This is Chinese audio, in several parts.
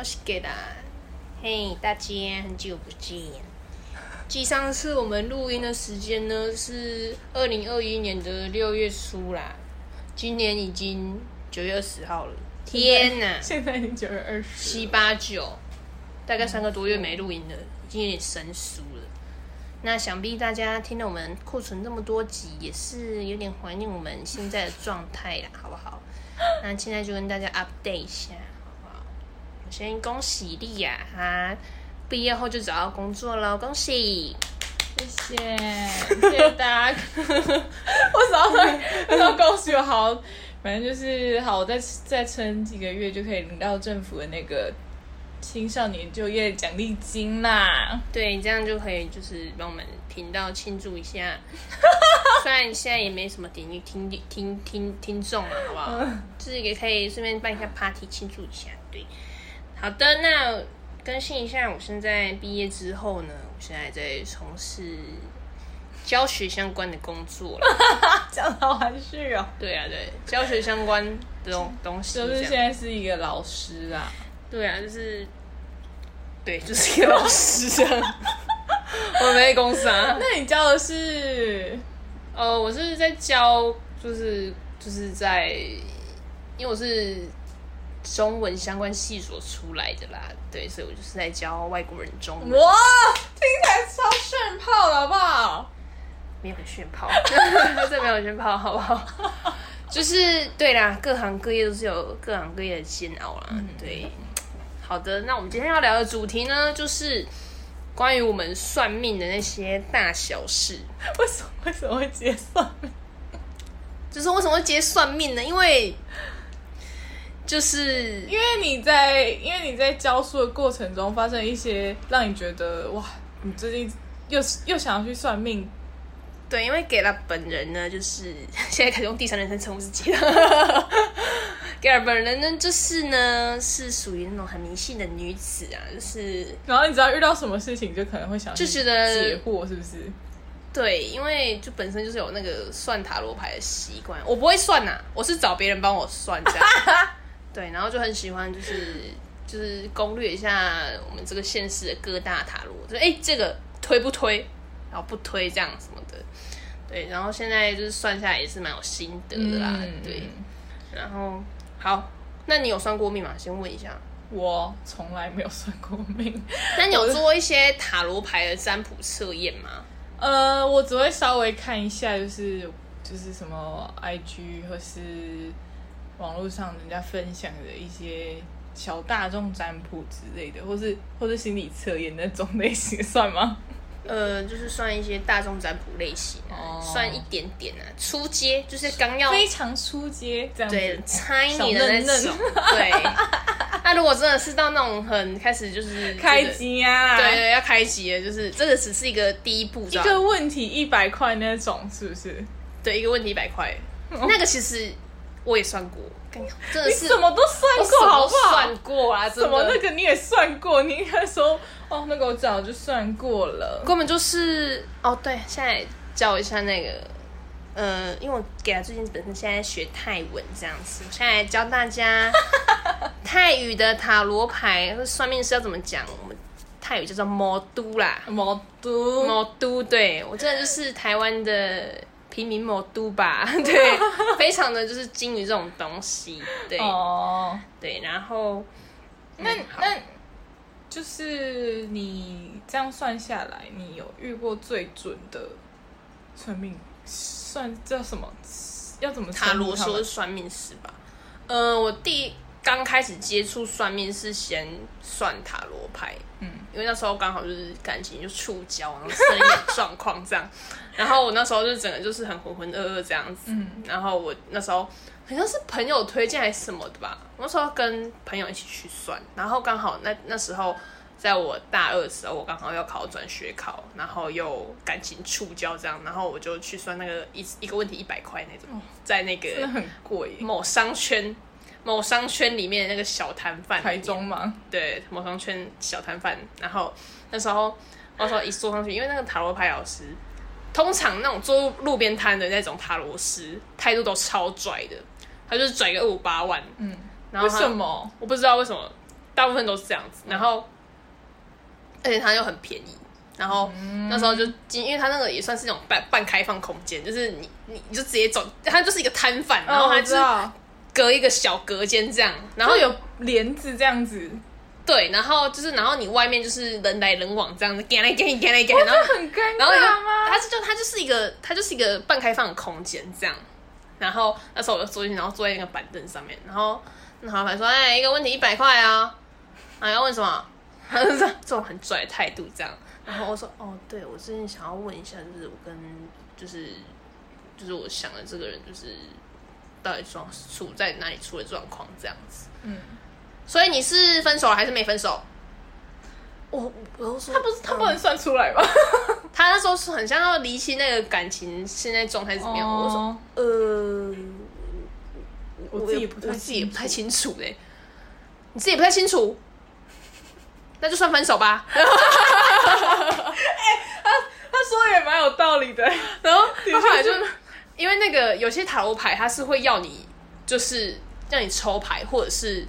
我是给达。嘿，大家很久不见。继上次我们录音的时间呢是二零二一年的六月初啦，今年已经九月二十号了。天哪！现在已经九月二十，七八九，大概三个多月没录音了，已经有点生疏了。那想必大家听了我们库存这么多集，也是有点怀念我们现在的状态啦，好不好？那现在就跟大家 update 一下？先恭喜莉亚，哈毕业后就找到工作了，恭喜！谢谢，谢谢大家。我只要说，要恭喜我好，反正就是好，我再再撑几个月就可以领到政府的那个。青少年就业奖励金啦，对，这样就可以就是帮我们频道庆祝一下。虽然现在也没什么点击听听听听众了，好不好？就是也可以顺便办一下 party 庆祝一下。对，好的，那更新一下，我现在毕业之后呢，我现在在从事教学相关的工作了。讲好含蓄哦。对啊，对，教学相关的东东西，就是现在是一个老师啊。对啊，就是，对，就是一个老师啊。我没公司啊。那你教的是？呃，我是在教，就是就是在，因为我是中文相关系所出来的啦，对，所以我就是在教外国人中文。哇，听起来超炫炮的，好不好？没有炫炮，这没有炫炮，好不好？就是对啦，各行各业都是有各行各业的煎熬啦，对。好的，那我们今天要聊的主题呢，就是关于我们算命的那些大小事。为什么为什么会接算命？就是为什么会接算命呢？因为就是因为你在因为你在教书的过程中发生一些让你觉得哇，你最近又又想要去算命。对，因为给了本人呢，就是现在可以用第三人称称呼自己了。给了本人呢，就是呢，是属于那种很迷信的女子啊，就是。然后你知道遇到什么事情，就可能会想就觉得解惑，是不是？对，因为就本身就是有那个算塔罗牌的习惯，我不会算呐，我是找别人帮我算这样。对，然后就很喜欢，就是就是攻略一下我们这个县市的各大塔罗，就哎，这个推不推？然后不推这样什么的，对，然后现在就是算下来也是蛮有心得的啦，对。然后好，那你有算过命吗？先问一下。我从来没有算过命。那你有做一些塔罗牌的占卜测验吗？呃，我只会稍微看一下，就是就是什么 IG 或是网络上人家分享的一些小大众占卜之类的，或是或是心理测验那种类型，算吗？呃，就是算一些大众占卜类型，算一点点啊，初阶就是刚要非常初阶这样，对，猜你的那种，对。那如果真的是到那种很开始就是开机啊，对对，要开机了，就是这个只是一个第一步，一个问题一百块那种，是不是？对，一个问题一百块，那个其实我也算过。真的是什么都算过，好不好？算过啊，什么那个你也算过？你应该说哦，那个我早就算过了，根本就是哦。对，现在教一下那个，呃，因为我给他最近本身现在学泰文这样子，现在教大家 泰语的塔罗牌或算命是要怎么讲？我们泰语叫做魔都啦，魔都魔都，对我真的就是台湾的。平民魔都吧，对，非常的就是精于这种东西，对，哦。对，然后那那，就是你这样算下来，你有遇过最准的算命算叫什么？要怎么塔罗说算命师吧？呃，我第刚开始接触算命是先算塔罗牌，嗯，因为那时候刚好就是感情就触礁，然后生意状况这样。然后我那时候就整个就是很浑浑噩噩这样子，然后我那时候好像是朋友推荐还是什么的吧，我那时候跟朋友一起去算，然后刚好那那时候在我大二的时候，我刚好要考转学考，然后又感情触礁这样，然后我就去算那个一一个问题一百块那种，在那个很贵，某商圈某商圈里面那个小摊贩，台中吗？对，某商圈小摊贩，然后那时候那时候一坐上去，因为那个塔罗牌老师。通常那种做路边摊的那种塔罗师，态度都超拽的，他就是拽个二五八万，嗯，然后为什么？我不知道为什么，大部分都是这样子。然后，而且他又很便宜。然后那时候就进，因为他那个也算是那种半半开放空间，就是你你你就直接走，他就是一个摊贩，然后他，就是我知道，隔一个小隔间这样，然后有帘子这样子，对，然后就是然后你外面就是人来人往这样子，干来干去干来干去，然后这很尴尬吗？它就它就是一个它就是一个半开放的空间这样。然后那时候我就坐进去，然后坐在那个板凳上面，然后那老板说：“哎，一个问题一百块啊，啊要问什么？”他就说这种很拽的态度这样。然后我说：“哦，对，我最近想要问一下，就是我跟就是就是我想的这个人，就是到底状处在哪里出了状况这样子。嗯，所以你是分手了还是没分手？”我我都说他不是他嗯不能算出来吗？他那时候是很像要离清那个感情现在状态是怎么样。我说哦，呃，我自己也不太我自己也不太清清楚嘞。你自己也不太清楚，那就算分手吧。他说的也蛮有道理的。然后 他后来就因为那个有些塔罗牌，它是会要你就是让你抽牌，或者是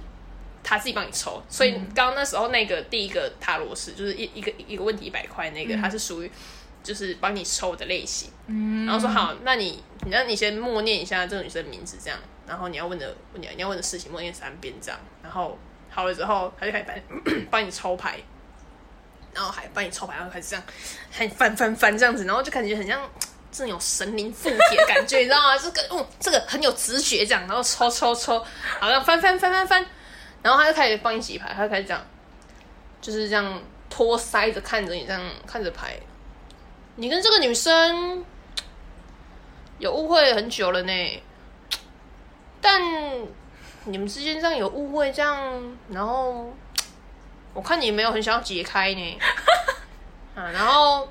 他自己帮你抽。所以刚刚那时候那个第一个塔罗是，就是一一个一个问题一百块那个，它是属于就是帮你抽的类型。嗯然后说好，那你你那你先默念一下这个女生的名字，这样，然后你要问的你你要问的事情默念三遍，这样，然后好了之后，他就开始帮 帮你抽牌，然后还帮你抽牌，然后开始这样，还翻翻翻这样子，然后就感觉很像这有神灵附体的感觉，你知道吗？这个嗯，这个很有直觉这样，然后抽抽抽，好像翻翻翻翻翻，然后他就开始帮你洗牌，他就开始这样，就是这样托腮着看着你，这样看着牌，你跟这个女生有误会很久了呢，但你们之间这样有误会，这样，然后我看你没有很想要解开呢，啊，然后。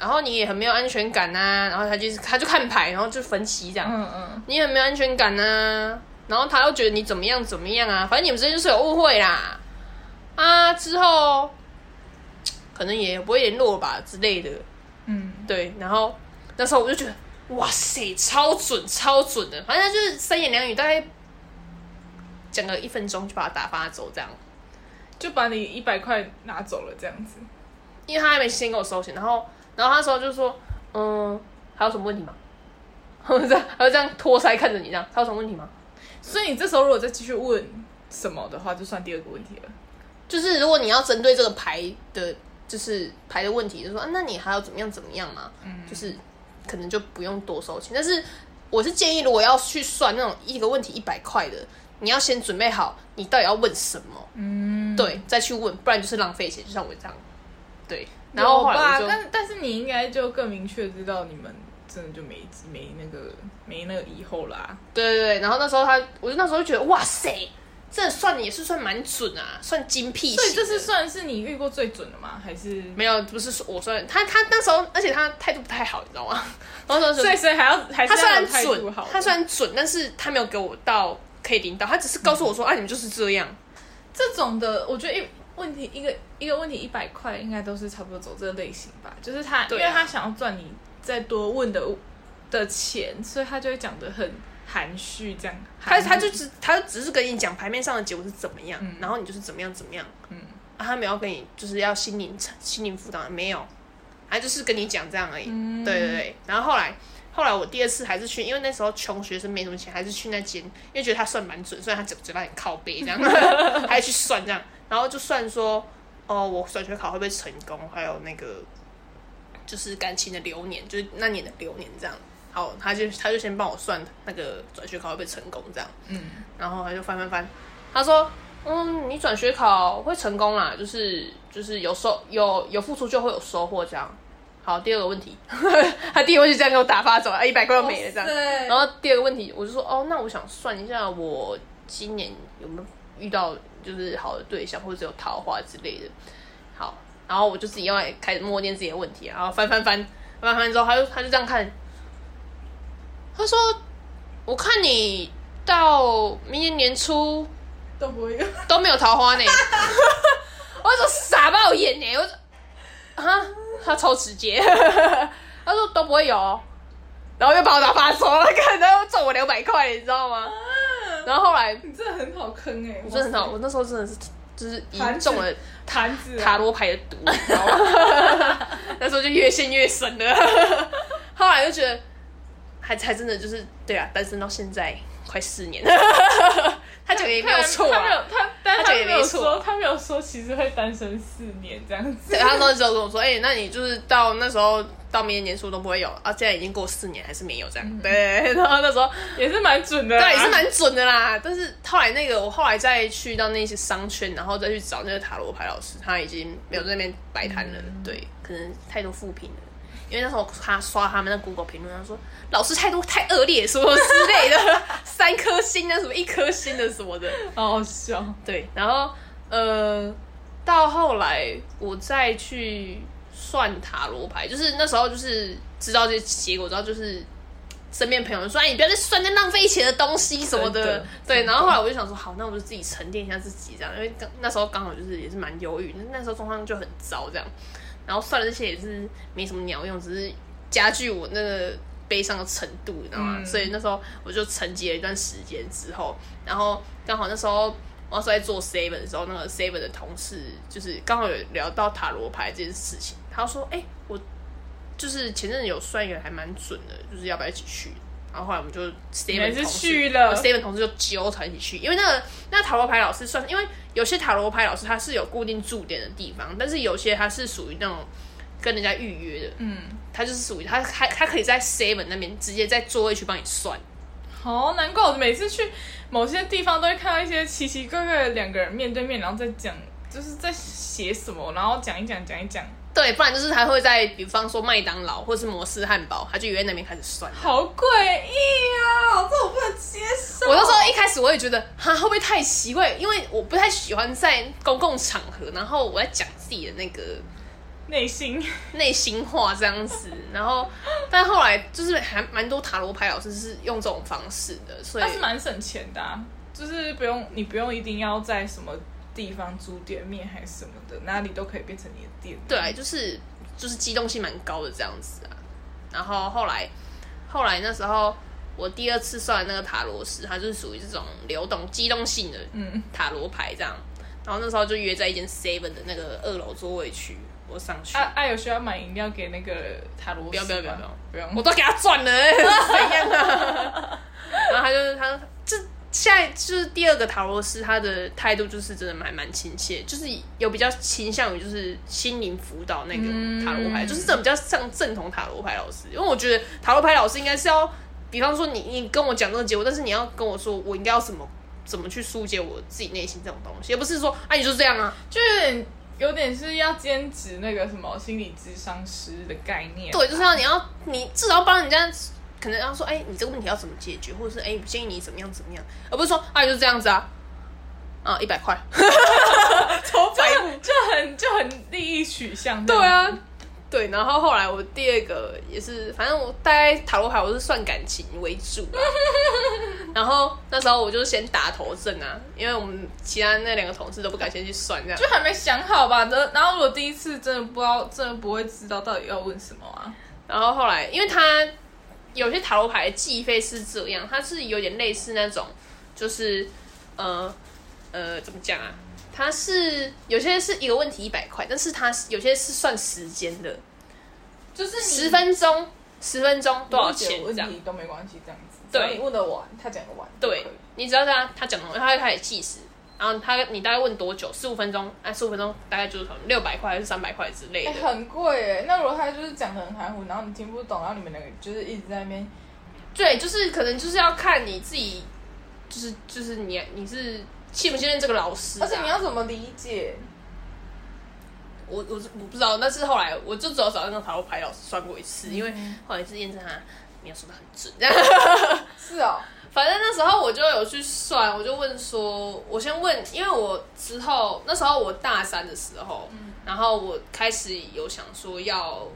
然后你也很没有安全感呐、然后他就是他就看牌，然后就分析这样，嗯嗯，你很没有安全感呐、然后他又觉得你怎么样怎么样啊，反正你们之间就是有误会啦，啊，之后可能也不会联络吧之类的，嗯，对，然后那时候我就觉得，哇塞，超准超准的，反正他就是三言两语，大概讲个一分钟就把他打发走这样，就把你一百块拿走了这样子。因为他还没先给我收钱，然后然后他那时候就说，嗯，还有什么问题吗？这样，他就这样托腮看着你，这样，还有什么问题吗？所以你这时候如果再继续问什么的话，就算第二个问题了。就是如果你要针对这个牌的，就是牌的问题，就说、啊、那你还要怎么样怎么样嘛？嗯，就是可能就不用多收钱。但是我是建议，如果要去算那种一个问题一百块的，你要先准备好你到底要问什么，嗯，对，再去问，不然就是浪费钱。就像我这样，对。然后有吧，后来我就但但是你应该就更明确知道你们真的就没没那个没那个以后啦。对对对，然后那时候他，我就那时候就觉得哇塞，这算也是算蛮准啊，算精辟。所以这是算是你遇过最准的吗？还是没有，不是说我算他他那时候，而且他态度不太好，你知道吗？然后那时候所以所以还要还是他虽然准，他虽然准，但是他没有给我到可以领导，他只是告诉我说，啊，你们就是这样。这种的，我觉得一问题一个一个问题一百块，应该都是差不多走这个类型吧。就是他，啊。因为他想要赚你再多问的的钱，所以他就会讲的很含蓄，这样。他他就只他就只是跟你讲牌面上的结果是怎么样，嗯。然后你就是怎么样怎么样，嗯。啊，他没有跟你就是要心灵心灵辅导，没有，他就是跟你讲这样而已。嗯。对对对，然后后来后来我第二次还是去，因为那时候穷学生没什么钱，还是去那间，因为觉得他算蛮准，虽然他嘴嘴巴很靠背这样，还去算这样，然后就算说哦，我转学考会不会成功，还有那个就是感情的流年，就是那年的流年这样。好，他就他就先帮我算那个转学考会不会成功这样，嗯，然后他就翻翻翻，他说：“嗯，你转学考会成功啦，就是就是有收有有付出就会有收获这样。”好，第二个问题，他第一个问题这样给我打发走了，一百块就没了这样。哇塞然后第二个问题，我就说：“哦，那我想算一下，我今年有没有遇到就是好的对象，或者有桃花之类的。”好，然后我就自己要来开始默念自己的问题，然后翻翻翻翻翻之后，他就他就这样看，他说：“我看你到明年年初都不会。都没有桃花呢。”我说傻爆眼呢，我说啊，他超直接，他说都不会有哦，然后又把我打发走了，可能要赚我两百块，你知道吗？然后后来你真的很好坑哎、我真的很好，我那时候真的是就是已经中了坛子啊塔罗牌的毒，你知道吗？那时候就越陷越深了。后来就觉得，还还真的就是对啊，单身到现在快四年，他讲的也没有错啊。他没有他，但他讲也没错说，他没有说其实会单身四年这样子对，。他那时候只有跟我说，哎、那你就是到那时候到明年年初都不会有啊，现在已经过四年还是没有这样。对，然后那时候也是蛮准的，对，也是蛮准的啦。但是后来那个，我后来再去到那些商圈，然后再去找那个塔罗牌老师，他已经没有在那边摆摊了。对，可能太多负评了。因为那时候他刷他们的 Google 评论，他说老师态度太恶劣，什么之类的，三颗星的什么一颗星的什么的。好好笑。对，然后呃，到后来我再去算塔罗牌，就是那时候就是知道这些结果，知道就是身边朋友说，哎，你不要再算那浪费钱的东西什么的。真的对，然后后来我就想说，好，那我就自己沉淀一下自己，这样，因为刚那时候刚好就是也是蛮忧郁，那时候状况就很糟这样。然后算了这些也是没什么鸟用，只是加剧我那个悲伤的程度，你知道吗？嗯所以那时候我就沉寂了一段时间之后，然后刚好那时候我那时候在做 seven 的时候，那个 seven 的同事就是刚好有聊到塔罗牌这件事情，他说：“哎、我就是前阵子有算一个还蛮准的，就是要不要一起去？”然后后来我们就是同事去了。我 seven 同事就揪团一起去，因为那个那个塔罗牌老师算，因为有些塔罗牌老师他是有固定驻点的地方，但是有些他是属于那种跟人家预约的，嗯，他就是属于他他他可以在 seven 那边直接在座位去帮你算。好难怪我每次去某些地方都会看到一些奇奇怪怪的两个人面对面，然后在讲，就是在写什么，然后讲一讲讲一讲，对，不然就是他会在，比方说麦当劳或是摩斯汉堡，他就约在那边开始算。好诡异啊！这我不能接受。我那时候一开始我也觉得，哈，会不会太奇怪？因为我不太喜欢在公共场合，然后我在讲自己的那个内心内心话这样子。然后，但后来就是还蛮多塔罗牌老师是用这种方式的，所以但是蛮省钱的、啊，就是不用你不用一定要在什么地方租店面还是什么的，哪里都可以变成你的店。对，就是就是机动性蛮高的这样子啊。然后后来后来那时候我第二次算那个塔罗师，他就是属于这种流动机动性的嗯，塔罗牌这样。然后那时候就约在一间 Seven 的那个二楼座位区，我上去，啊啊，有需要买饮料给那个塔罗？不要不要不要不要不用，我都给他赚了、欸，怎样啊？然后他就是他这现在就是第二个塔罗师，他的态度就是真的蛮蛮亲切，就是有比较倾向于就是心灵辅导那个塔罗牌，嗯就是这种比较像正统塔罗牌老师。因为我觉得塔罗牌老师应该是要，比方说你你跟我讲这个结果，但是你要跟我说我应该要怎么怎么去疏解我自己内心这种东西，也不是说啊你就这样啊，就有点有点是要兼职那个什么心理咨商师的概念。对，就是要你要你至少帮人家，可能要说，哎、你这个问题要怎么解决，或者是哎、我建议你怎么样怎么样，而不是说啊，就是这样子啊，啊，一百块，超白目。就很就很利益取向。对，啊，对。然后后来我第二个也是，反正我大概塔罗牌我是算感情为主啊。然后那时候我就先打头阵啊，因为我们其他那两个同事都不敢先去算这样。就还没想好吧。然然后我第一次真的不知道，真的不会知道到底要问什么啊。然后后来，因为它有些塔罗牌的计费是这样，它是有点类似那种，就是呃呃怎么讲啊？它是有些是一个问题一百块，但是它是有些是算时间的，就是十分钟十分钟多少钱这样？题都没关系，这样子。对你问的完，他讲的完。对，你只要他他讲的，他会开始计时，然后他你大概问多久？十五分钟，哎，十五分钟大概就是可能六百块还是三百块之类哎、的。很贵哎。那如果他就是讲的很含糊，然后你听不懂，然后你们两个就是一直在那边，对，就是可能就是要看你自己，就是就是你你是信不信任这个老师啊、而且你要怎么理解？我我我不知道，但是后来我就只有找那个塔罗牌老师算过一次，因为后来是验证他没有说的很准。是哦，反正那时候我就有去算，我就问说，我先问，因为我之后那时候我大三的时候，然后我开始有想说要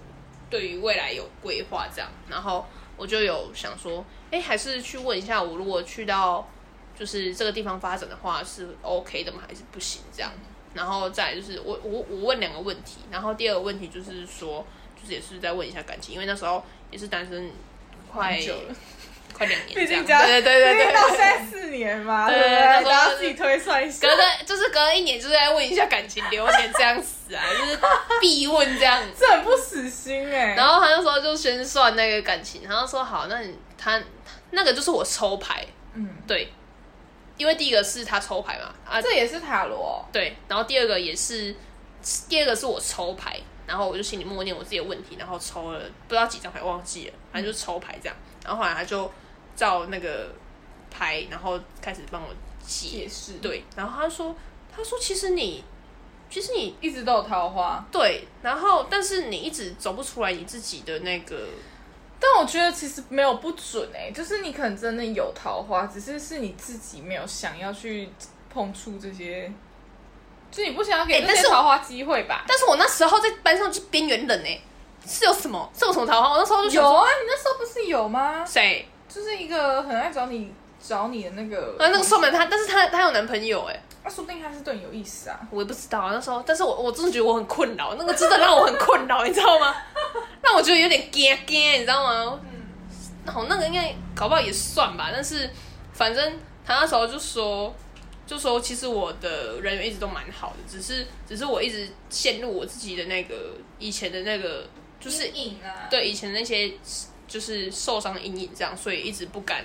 对于未来有规划这样，然后我就有想说，哎，还是去问一下，我如果去到就是这个地方发展的话是 OK 的吗？还是不行这样？然后再就是我我我问两个问题，然后第二个问题就是说，就是也是在问一下感情，因为那时候也是单身快久了快两年这样，毕竟加对对对对。毕竟到现。在四年嘛，对对不对？那时候大家自己推算一下。隔。了就是隔了一年，就是在问一下感情流年这样子啊，就是必问这样子。这很不死心哎、然后他那时候就先算那个感情，然后说好，那你他那个就是我抽牌，嗯，对，因为第一个是他抽牌嘛，啊。这也是塔罗。哦、对，然后第二个也是，第二个是我抽牌，然后我就心里默念我自己的问题，然后抽了不知道几张牌忘记了，反正就是抽牌这样，然后后来他就照那个牌，然后开始帮我解解释对，然后他说他说其实你其实你一直都有桃花，对，然后但是你一直走不出来你自己的那个。但我觉得其实没有不准哎、就是你可能真的有桃花，只是是你自己没有想要去碰触这些，就你不想要给这欸但是我些桃花机会吧？但是我那时候在班上就是边缘人哎、是有什么是有什么桃花？我那时候就有啊，你那时候不是有吗？谁？就是一个很爱找你找你的那个，啊，那个瘦门他，但是他他有男朋友哎、那、说不定他是对你有意思啊。我也不知道啊，那时候，但是我我真的觉得我很困扰，那个真的让我很困扰，你知道吗？让我觉得有点惊惊，你知道吗？嗯，好，那个应该搞不好也算吧，但是反正他那时候就说，就说其实我的人缘一直都蛮好的，只是只是我一直陷入我自己的那个以前的那个就是影啊，对以前那些就是受伤的阴影这样，所以一直不敢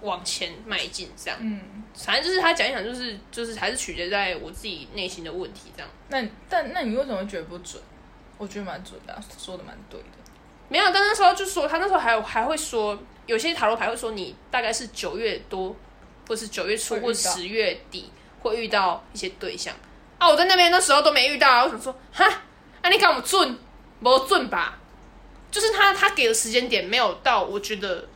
往前迈进这样。嗯，反正就是他讲一讲，就是就是还是取决在我自己内心的问题这样。那但那你为什么会觉得不准？我觉得蛮准的啊、说的蛮对的。没有，但那时候就说他那时候还有还会说，有些塔罗牌会说你大概是九月多，或是九月初或十月底会遇到一些对象啊。我在那边那时候都没遇到啊，我想说哈，啊你看我准，不准吧？就是他他给的时间点没有到，我觉得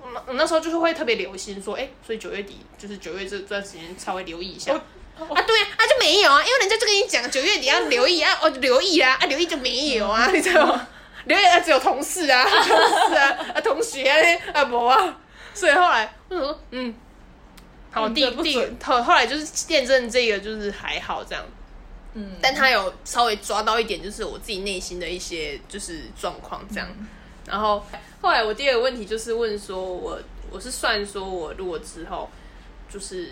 我那我那时候就是会特别留心说，哎、所以九月底就是九月这这段时间稍微留意一下。啊，对啊，啊就没有啊，因为人家就跟你讲九月底要留意啊，哦留意啊，啊留意就没有啊，你知道吗？留意啊只有同事啊，同事啊，啊同学啊，啊无啊，所以后来我想说，嗯，好，嗯第第后后来就是见证这个就是还好这样，嗯，但他有稍微抓到一点，就是我自己内心的一些就是状况这样。然后后来我第二个问题就是问说我我是算说我如果之后就是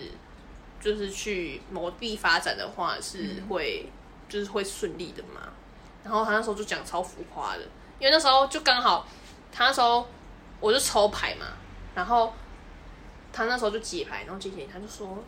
就是去某地发展的话是会、就是会顺利的嘛？然后他那时候就讲超浮夸的，因为那时候就刚好他那时候我就抽牌嘛，然后他那时候就解牌，然后解解他就说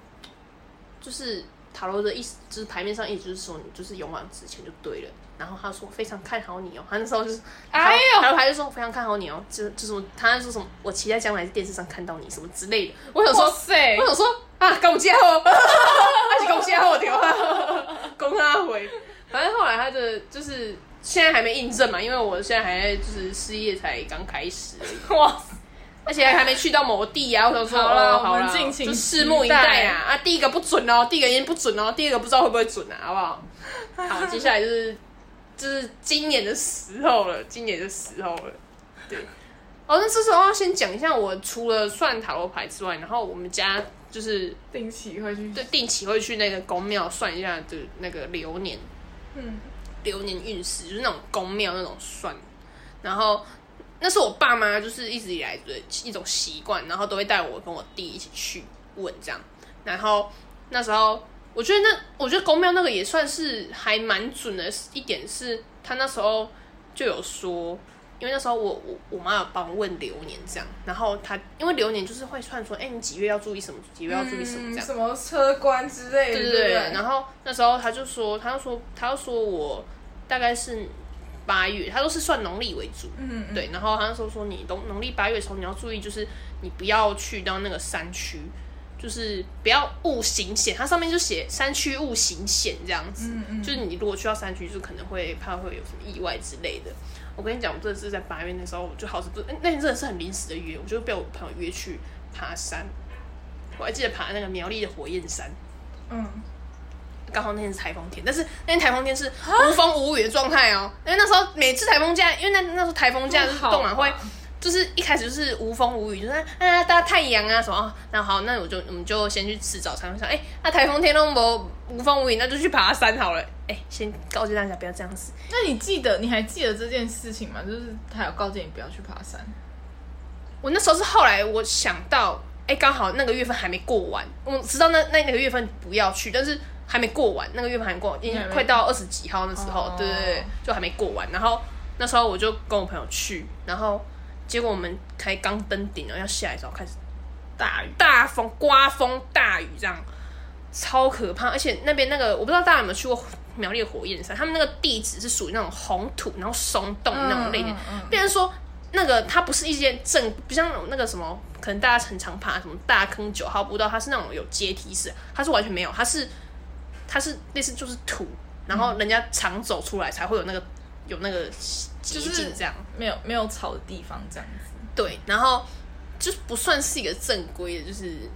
就是塔罗的意思，就是牌面上意思就是说你就是勇往直前就对了。然后他说非常看好你哦，他那时候就是，哎呦塔罗牌就说非常看好你哦，就就是我他说什么，我期待将来在电视上看到你什么之类的。我想哇说，塞我，想说啊，恭喜哦，他是恭喜我对吧？恭他回，反正后来他的就是现在还没印证嘛，因为我现在还在就是事业才刚开始而已。哇，而且还没去到某地啊，我想说，好啦哦、好啦我们敬请就拭目以待啊！啊，第一个不准哦，第一个已经不准哦，第二个不知道会不会准啊，好不好？好，接下来就是就是今年的时候了，今年的时候了，对。哦，那这时候要先讲一下，我除了算塔罗牌之外，然后我们家就是定期会去，对定期会去那个宫庙算一下的那个流年，嗯，流年运势，就是那种宫庙那种算。然后那是我爸妈就是一直以来的一种习惯，然后都会带我跟我弟一起去问这样。然后那时候我觉得那我觉得公庙那个也算是还蛮准的一点是，他那时候就有说。因为那时候我我我妈有帮我问流年这样，然后他因为流年就是会算说，哎、你几月要注意什么，几月要注意什么这样，嗯什么车关之类的，对对对，然后那时候他就说，他就说，他就说我大概是八月，他都是算农历为主，嗯，嗯，对，然后他那时候说你农农历八月的时候你要注意，就是你不要去到那个山区，就是不要误行险，它上面就写山区误行险这样子，嗯嗯。就是你如果去到山区，就可能会怕会有什么意外之类的。我跟你讲，我真的是在八月那时候，我就好死不，那天真的是很临时的约，我就被我朋友约去爬山，我还记得爬那个苗栗的火焰山。嗯，刚好那天是台风天，但是那天台风天是无风无雨的状态哦。因为那时候每次台风假，因为那那时候台风假就是动满会就是一开始就是无风无雨，就是啊大太阳啊什么，那好，那我就我们就先去吃早餐。我想，哎，那台风天都无无风无雨，那就去爬山好了。哎，先告诫大家不要这样子。那你记得你还记得这件事情吗？就是他有告诫你不要去爬山。我那时候是后来我想到，哎，刚好那个月份还没过完，我知道那那那个月份不要去，但是还没过完，那个月份还没过，已经快到二十几号那时候，对对对，就还没过完。然后那时候我就跟我朋友去，然后。结果我们才刚登顶了，要下来的时候开始大雨、大风、刮风、大雨，这样超可怕。而且那边那个，我不知道大家有没有去过苗栗火焰山，他们那个地址是属于那种红土，然后松动那种类型。别人说那个它不是一间正，不像那个什么，可能大家很常爬什么大坑九号步道，它是那种有阶梯式，它是完全没有，它是它是类似就是土，然后人家常走出来才会有那个。有那个捷径，这样没有没有草的地方，这样子。对，然后就不算是一个正规的，就是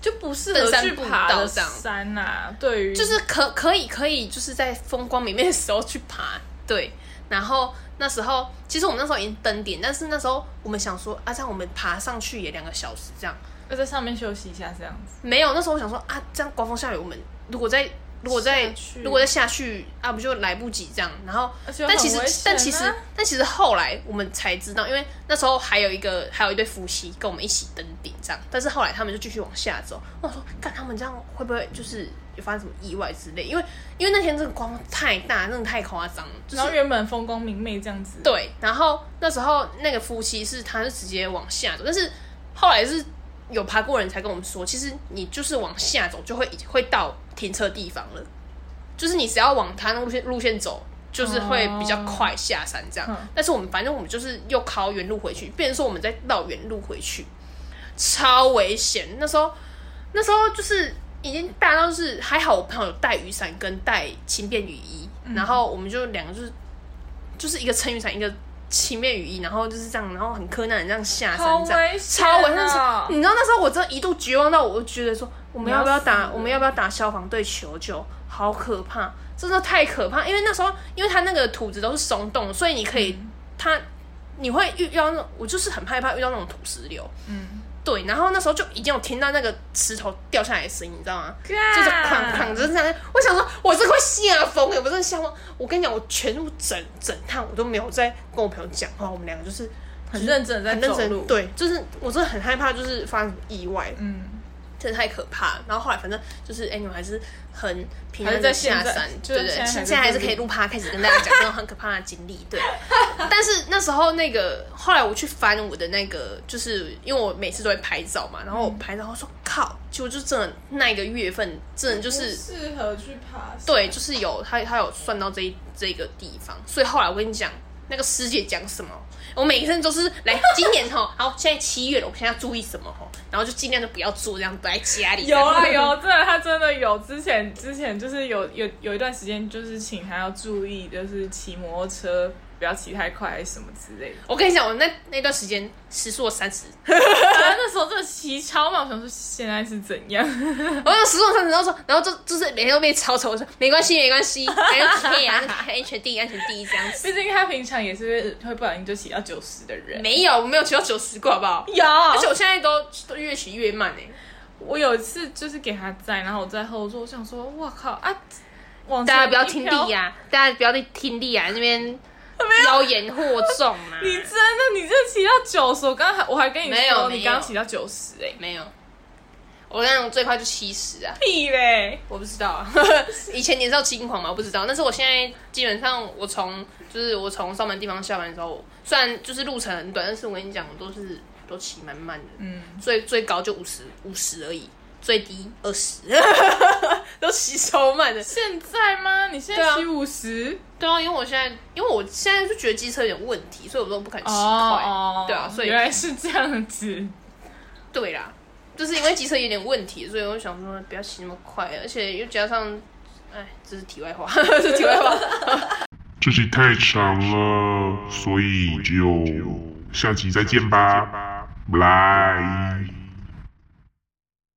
就不是登山步道上山呐。对于就是可可以可以就是在风光明媚的时候去爬。对，然后那时候其实我们那时候已经登顶，但是那时候我们想说啊，这样我们爬上去也两个小时，这样要在上面休息一下，这样子。没有，那时候我想说啊，这样刮风下雨，我们如果在。如果再如果再下去啊，不就来不及这样？然后，但其实但其实但其实后来我们才知道，因为那时候还有一个还有一对夫妻跟我们一起登顶这样。但是后来他们就继续往下走。我说，看他们这样会不会就是有发生什么意外之类？因为因为那天这个光太大，真的太夸张了。然后原本风光明媚这样子。对，然后那时候那个夫妻是他是直接往下走，但是后来是有爬过人才跟我们说，其实你就是往下走就会会到。停车地方了，就是你只要往他那路线路线走，就是会比较快下山这样。但是我们反正我们就是又靠原路回去，变成说我们再绕原路回去，超危险。那时候那时候就是已经大到是还好，我朋友带雨伞跟带轻便雨衣，然后我们就两个就是就是一个撑雨伞，一个轻便雨衣，然后就是这样，然后很困难这样下山，这样超危险。你知道那时候我真的一度绝望到，我就觉得说。我们要不要打？我们要不要打消防队求救？好可怕，真的太可怕！因为那时候，因为它那个土质都是松动，所以你可以，它你会遇到那，我就是很害怕遇到那种土石流。嗯，对。然后那时候就已经有听到那个石头掉下来的声音，你知道吗？就是哐哐，就是这样。我想说，我这快吓疯了！我真的吓疯。我跟你讲，我全部整整趟我都没有在跟我朋友讲话，我们两个就是很认真在走路。对，就是我真的很害怕，就是发生意外。嗯。真的太可怕了，然后后来反正就是，哎，你们还是很平安的下山，对对，现在还是可以录趴，开始跟大家讲这种很可怕的经历，对。但是那时候那个，后来我去翻我的那个，就是因为我每次都会拍照嘛，然后我拍照，我说靠，就就真的那一个月份，真的就是适合去爬，对，就是有他他有算到这这个地方，所以后来我跟你讲。那个师姐讲什么，我每一次都是来今年哈，好，现在七月了，我现在要注意什么哈，然后就尽量就不要做这样，待在家里。有啊有，真的他真的有，之前之前就是有有有一段时间，就是请他要注意，就是骑摩托车。不要骑太快，还是什么之类的。我跟你讲，我那那段时间时速三十，那时候真的骑超慢。我想说现在是怎样？我用时速三十，然后说，然后就就是每天都被超车。我说没关系，没关系，可以啊，安全第一，安全第一这样子。毕竟他平常也是会不小心就骑到九十的人。没有，我没有骑到九十过，好不好？有，而且我现在都都越骑越慢哎。我有一次就是给他载，然后我在后座，我想说，我靠啊！大家不要听力呀，大家不要听力啊，那边。妖言惑众啊！你真的，你这骑到九十，我刚刚还我还跟你说，你刚刚骑到九十哎，没有，我那种最快就七十啊，屁嘞，我不知道啊，以前年少轻狂嘛，我不知道，但是我现在基本上，我从就是我从上班地方下班的时候，虽然就是路程很短，但是我跟你讲，我都是都骑蛮慢的，嗯，最最高就五十五十而已。最低二十，都骑超慢的。现在吗？你现在骑五十？对啊，因为我现在，因为我现在就觉得机车有点问题，所以我都不肯骑快。对啊，所以原来是这样子。对啦，就是因为机车有点问题，所以我想说不要骑那么快，而且又加上，哎，这是题外话，是题外话。这集太长了，所以就下集再见吧，拜。